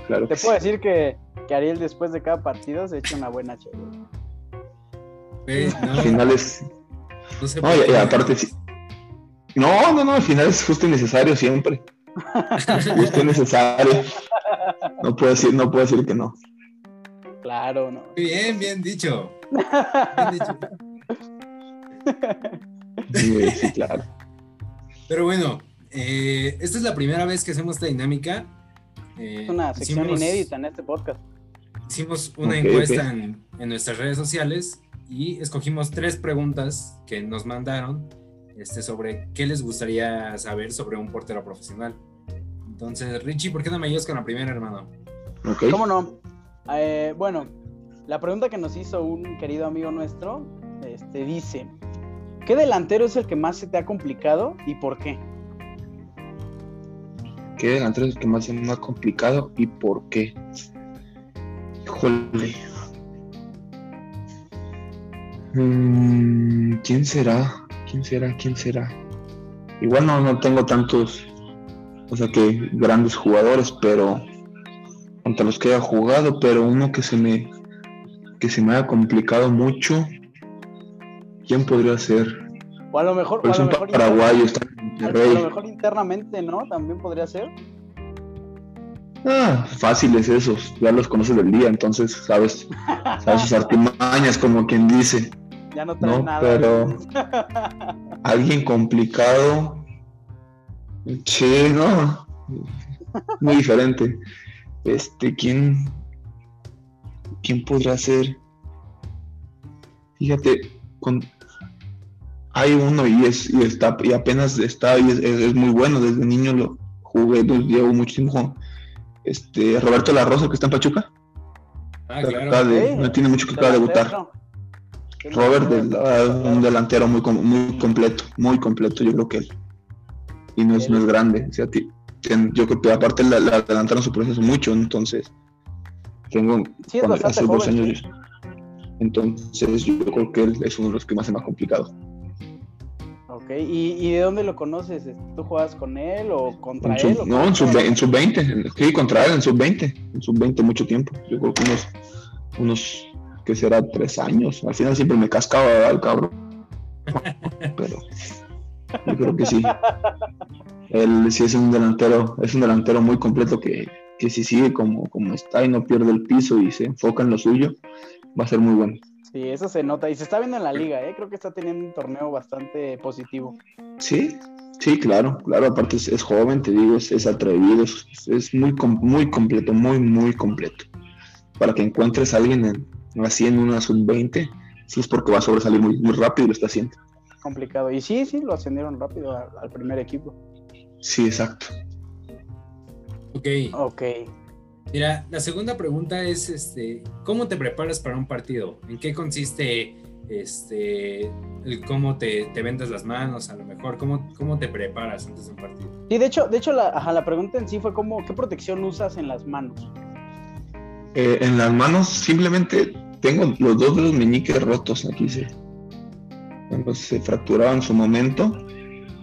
Claro Te que puedo sí. decir que, que Ariel después de cada partido se echa una buena chévere. Pues, no, Al final es, no sé No, y, y aparte sí. No, no, no, al final es justo y necesario siempre. Justo y necesario. No puedo decir, no puedo decir que no. Claro, ¿no? Bien, bien dicho. Bien dicho. Sí, sí, claro. Pero bueno, eh, esta es la primera vez que hacemos esta dinámica. Eh, Es una sección hicimos- inédita en este podcast. Hicimos una encuesta. En, en nuestras redes sociales y escogimos tres preguntas que nos mandaron este, sobre qué les gustaría saber sobre un portero profesional. Entonces, Richie, ¿por qué no me ayudas con la primera, hermano? ¿Cómo no? Eh, bueno, la pregunta que nos hizo un querido amigo nuestro este, dice: ¿Qué delantero es el que más se te ha complicado y por qué? ¿Qué delantero es el que más se me ha complicado y por qué? Híjole. Mm, ¿Quién será? ¿Quién será? ¿Quién será? igual no, no tengo tantos, o sea que grandes jugadores, pero contra los que haya jugado, pero uno que se me que se me haya complicado mucho, ¿quién podría ser? O a lo mejor, Pues o a un lo mejor paraguayo está en A lo mejor internamente, ¿no? También podría ser. Ah, fáciles esos, ya los conoces del día, entonces sabes, sabes sus artimañas, como quien dice. Ya no trae No, nada. pero alguien complicado, che, no, muy diferente. Este, ¿quién, quién podrá ser? Fíjate, con, hay uno y es y está y apenas está y es, es- es muy bueno. Desde niño lo jugué, lo llevo muchísimo. Este, Roberto La Rosa que está en Pachuca, Ah, claro. de- no tiene mucho que acaba de debutar. Robert, del- ah, un delantero muy, com- muy completo, muy completo, yo creo que él. Y no es, no es grande. O sea, ten- yo creo que aparte la, la adelantaron su proceso mucho, entonces tengo Sí, hace dos años. Entonces yo creo que él es uno de los que más se me ha complicado. ¿Y, y de dónde lo conoces? ¿Tú juegas con él o contra En su- él? o no, en sub, en sub 20, sí, contra él en sub 20, en sub 20 mucho tiempo. Yo creo que unos, unos, que será tres años. Al final siempre me cascaba ¿verdad, el cabrón. Pero yo creo que sí. Él sí es un delantero, es un delantero muy completo que, que si sigue como, como está y no pierde el piso y se enfoca en lo suyo, va a ser muy bueno. Sí, eso se nota. Y se está viendo en la liga, ¿eh? Creo que está teniendo un torneo bastante positivo. Sí, sí, claro, claro, aparte es, es joven, te digo, es, es atrevido, es, es muy, muy completo, muy, muy completo. Para que encuentres a alguien en- así en una sub-20, sí es porque va a sobresalir muy, muy rápido y lo está haciendo. Complicado. Y sí, sí, lo ascendieron rápido a- al primer equipo. Sí, exacto. Ok. Ok. Mira, la segunda pregunta es, este, ¿cómo te preparas para un partido? ¿En qué consiste, este, el cómo te, te vendas las manos, a lo mejor? ¿Cómo, cómo te preparas antes de un partido? Sí, de hecho, de hecho la, ajá, la pregunta en sí fue como, ¿qué protección usas en las manos? Eh, en las manos simplemente tengo los dos dedos meñiques rotos aquí, se, cuando se fracturaron en su momento.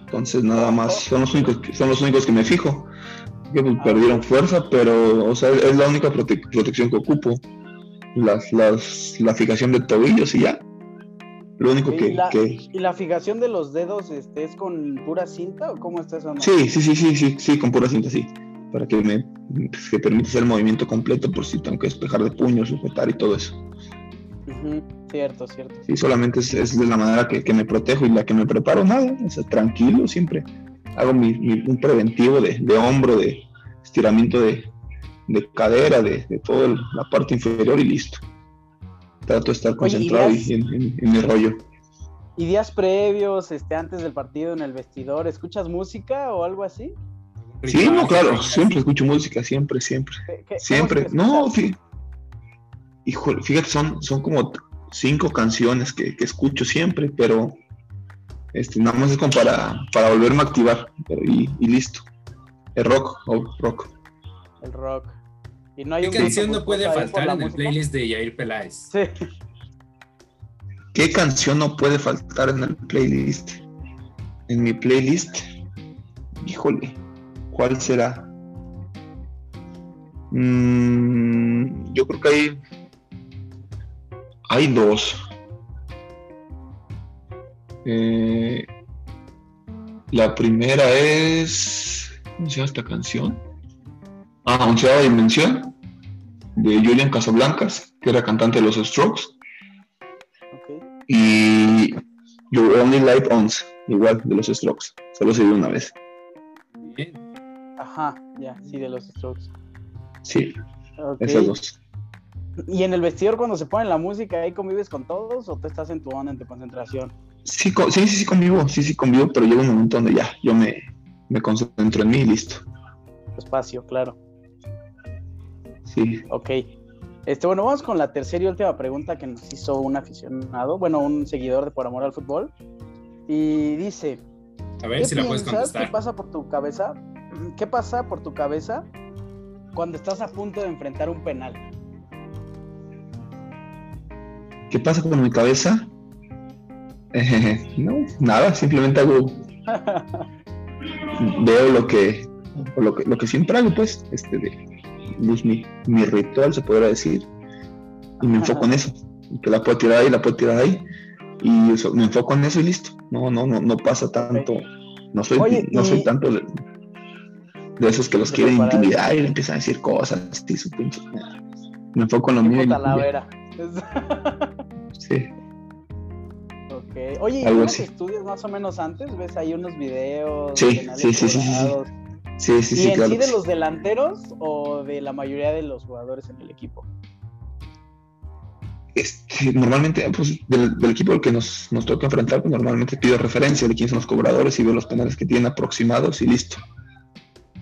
Entonces nada más, son los únicos, son los únicos que me fijo. Que pues, perdieron fuerza, pero o sea, es la única prote- protección que ocupo. Las, las, la fijación de tobillos y ya. Lo único que, ¿Y, la, que- ¿Y la fijación de los dedos este, es con pura cinta o cómo está eso? Sí, sí, sí, sí, sí, sí, con pura cinta, sí. Para que me que permita hacer el movimiento completo por si tengo que despejar de puño, sujetar y todo eso. Cierto, cierto. Sí, solamente es, es de la manera que, que me protejo y la que me preparo, nada, o sea, tranquilo, siempre hago mi, mi- un preventivo de, de hombro, de estiramiento de, de cadera, de, de toda la parte inferior y listo. Trato de estar Oye, ¿y concentrado y, en, en- en mi rollo. ¿Y días previos, este, antes del partido en el vestidor, escuchas música o algo así? Sí, no, claro, siempre escucho música, siempre, siempre. ¿Qué- qué- Siempre. No, escuchas? fí- híjole, fíjate, son, son como cinco canciones que, que escucho siempre, pero este, nada más es como para, para volverme a activar pero, y, y listo. El rock, oh, rock. El rock. Y no hay ¿Qué un canción no puede faltar en el playlist de Yair Peláez? Sí. ¿Qué canción no puede faltar en el playlist? En mi playlist, híjole, ¿cuál será? Mm, yo creo que hay, hay dos. Eh, la primera es, ¿cómo se llama esta canción? Ah, Onceava Dimensión, de Julian Casablancas, que era cantante de los Strokes Ok. y Your Only Life Owns, igual de los Strokes. Solo se dio una vez. Bien. Ajá, ya, sí, de los Strokes. Sí, Ok. esas dos. ¿Y en el vestidor cuando se pone la música ahí convives con todos o tú estás en tu onda, en tu concentración? Sí, sí, sí, sí convivo, sí, sí convivo, pero llega un momento donde ya, yo me, me concentro en mí y listo. Espacio, claro. Sí, Ok. Este, bueno, vamos con la tercera y última pregunta que nos hizo un aficionado, bueno, un seguidor de Por Amor al Fútbol. Y dice, A ver ¿qué si la puedes? ¿Qué pasa por tu cabeza? ¿Qué pasa por tu cabeza cuando estás a punto de enfrentar un penal? ¿qué pasa con mi cabeza? Eh, no, nada, simplemente hago, veo lo que, lo que, lo que siempre hago, pues, este, de, mi, mi, ritual, se podrá decir, y me enfoco en eso, que la puedo tirar ahí, la puedo tirar ahí, y eso, me enfoco en eso y listo, no, no, no, no pasa tanto, no soy, no soy tanto de, de, esos que los quieren intimidar y empiezan a decir cosas, así, su pinche, me enfoco en lo mío. sí. Ok. Oye, ¿y unos estudios más o menos antes? ¿Ves ahí unos videos? Sí, sí, sí, sí, sí, sí. Sí, ¿Y en sí de los delanteros o de la mayoría de los jugadores en el equipo? Este, normalmente, pues, del, equipo al que nos, nos toca enfrentar, pues normalmente pido referencia de quién son los cobradores y veo los penales que tienen aproximados y listo.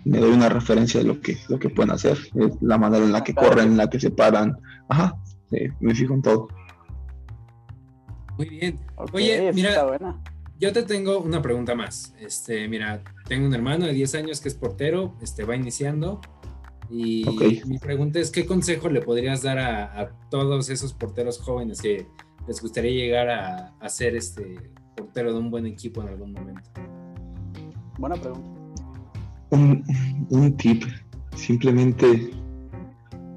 Me doy una referencia de lo que, lo que pueden hacer, la manera en la que corren, en la que se paran. Ajá, me fijo en todo. Muy bien. Oye, mira, yo te tengo una pregunta más. Este, mira, tengo un hermano de 10 años que es portero, este, va iniciando. Y mi pregunta es, ¿qué consejo le podrías dar a, todos esos porteros jóvenes que les gustaría llegar a, ser este portero de un buen equipo en algún momento? Buena pregunta. Un, un tip, simplemente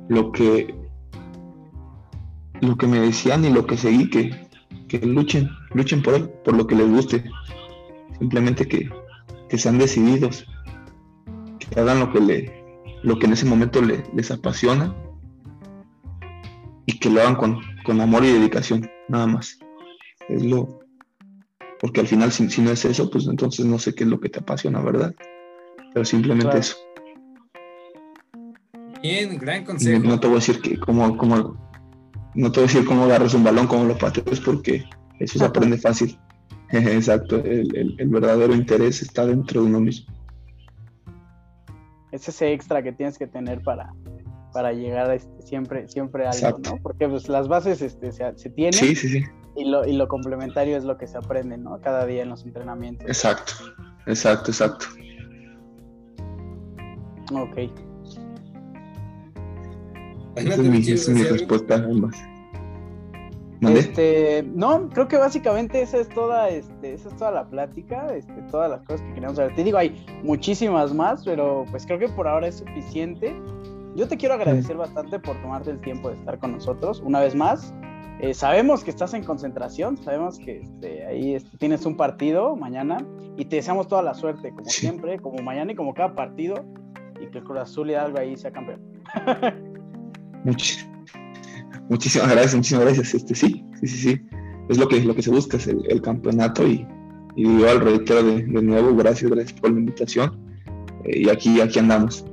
lo que lo que me decían y lo que seguí, que que luchen, luchen por él, por lo que les guste. Simplemente que, sean decididos, que hagan lo que, le, lo que en ese momento les apasiona y que lo hagan con, amor y dedicación, nada más. Es lo. Porque al final, si, no es eso, pues entonces no sé qué es lo que te apasiona, ¿verdad? Pero simplemente eso. Bien, gran consejo. No, te voy a decir que cómo, cómo, no te voy a decir cómo agarras un balón, cómo lo pateas, porque eso se aprende fácil. Exacto, el, verdadero interés está dentro de uno mismo. Es ese extra que tienes que tener para, para llegar a este, siempre, siempre a algo, ¿no? Porque pues, las bases este, se, tienen sí, sí, sí. Y, lo, y lo complementario es lo que se aprende, ¿no? Cada día en los entrenamientos. Exacto, exacto, exacto. Ok. Esa es mi, respuesta ambas. Este, no, creo que básicamente esa es toda, este, esa es toda la plática, este, todas las cosas que queríamos saber. Te digo, hay muchísimas más, pero pues creo que por ahora es suficiente. Yo te quiero agradecer bastante por tomarte el tiempo de estar con nosotros una vez más. Eh, sabemos que estás en concentración, sabemos que este, ahí este, tienes un partido mañana y te deseamos toda la suerte, como siempre, como mañana y como cada partido, y que el Cruz Azul y algo ahí sea campeón. muchísimas gracias, muchísimas gracias. Este, sí, sí, sí, sí. Es lo que, lo que se busca, es el, campeonato y, y yo al reitero de, nuevo, gracias, por la invitación. Eh, y aquí, aquí andamos.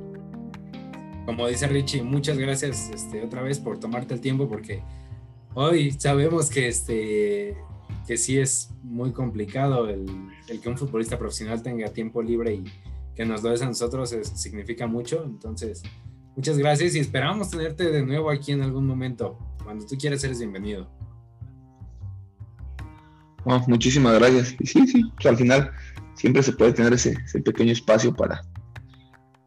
Como dice Richie, muchas gracias este, otra vez por tomarte el tiempo porque hoy sabemos que, este, que sí es muy complicado el, el que un futbolista profesional tenga tiempo libre y que nos lo des a nosotros significa mucho. Entonces, Muchas gracias y esperamos tenerte de nuevo aquí en algún momento. Cuando tú quieras, eres bienvenido. muchísimas gracias. Y sí, sí, al final siempre se puede tener ese, pequeño espacio para,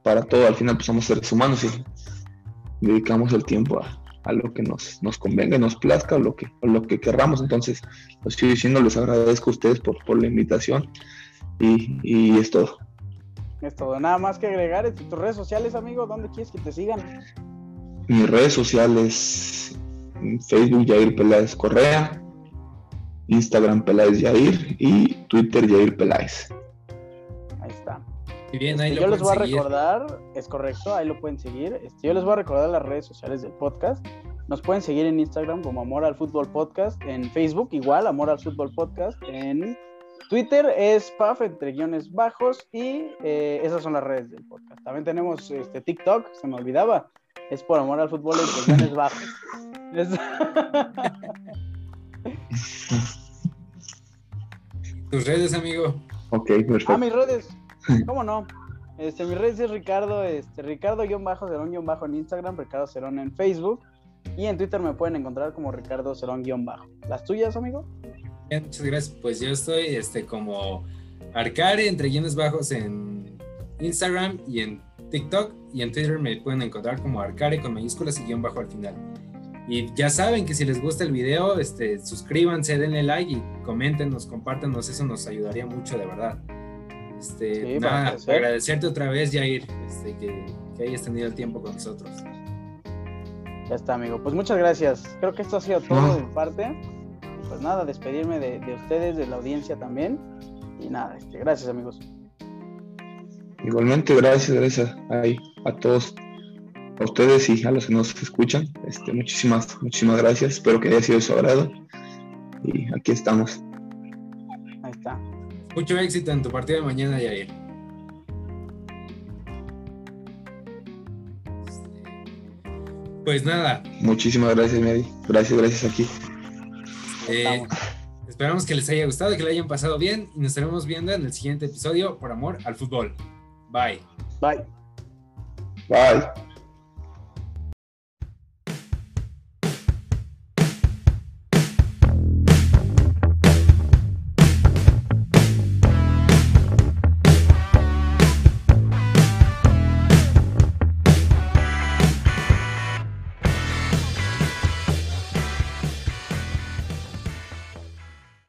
para todo. Al final pues somos seres humanos y dedicamos el tiempo a, lo que nos, nos convenga, nos plazca o lo que, lo que querramos. Entonces, lo estoy diciendo, les agradezco a ustedes por, por la invitación y, y es todo. Es todo. Nada más que agregar. Este, tus redes sociales, amigo, ¿dónde quieres que te sigan? Mis redes sociales, Facebook Yair Peláez Correa, Instagram Peláez Yair y Twitter Yair Peláez. Ahí está. Y bien, ahí este, yo les voy a recordar, es correcto, ahí lo pueden seguir. Este, yo les voy a recordar las redes sociales del podcast. Nos pueden seguir en Instagram como Amor al Fútbol Podcast, en Facebook igual, Amor al Fútbol Podcast, en Twitter es PAF entre guiones bajos y eh, esas son las redes del podcast. También tenemos este, TikTok, se me olvidaba. Es por amor al fútbol entre guiones bajos. ¿Tus redes, amigo? Ok, perfecto. Ah, mis redes. ¿Cómo no? Este, mis redes es Ricardo, este, Ricardo-Cerón- bajo en Instagram, Ricardo Cerón en Facebook. Y en Twitter me pueden encontrar como Ricardo Cerón-bajo. ¿Las tuyas, amigo? Muchas gracias. Pues yo estoy este, como Arcare entre guiones bajos en Instagram y en TikTok y en Twitter me pueden encontrar como Arcare con mayúsculas y guion bajo al final. Y ya saben que si les gusta el video, este, suscríbanse, denle like y coméntenos, compártenos, eso nos ayudaría mucho de verdad. Este, Sí, nada, agradecerte otra vez, Jair, este, que, que hayas tenido el tiempo con nosotros. Ya está, amigo. Pues muchas gracias. Creo que esto ha sido todo de mi parte. Pues nada, despedirme de, de ustedes, de la audiencia también. Y nada, este, gracias, amigos. Igualmente, gracias, gracias ahí a todos, a ustedes y a los que nos escuchan. Este, muchísimas, muchísimas gracias. Espero que haya sido de su agrado. Y aquí estamos. Ahí está. Mucho éxito en tu partido de mañana, Jair. Pues nada, Muchísimas gracias, Mary. Gracias, gracias aquí. Eh, esperamos que les haya gustado, que le hayan pasado bien y nos estaremos viendo en el siguiente episodio por amor al fútbol. Bye. Bye. Bye.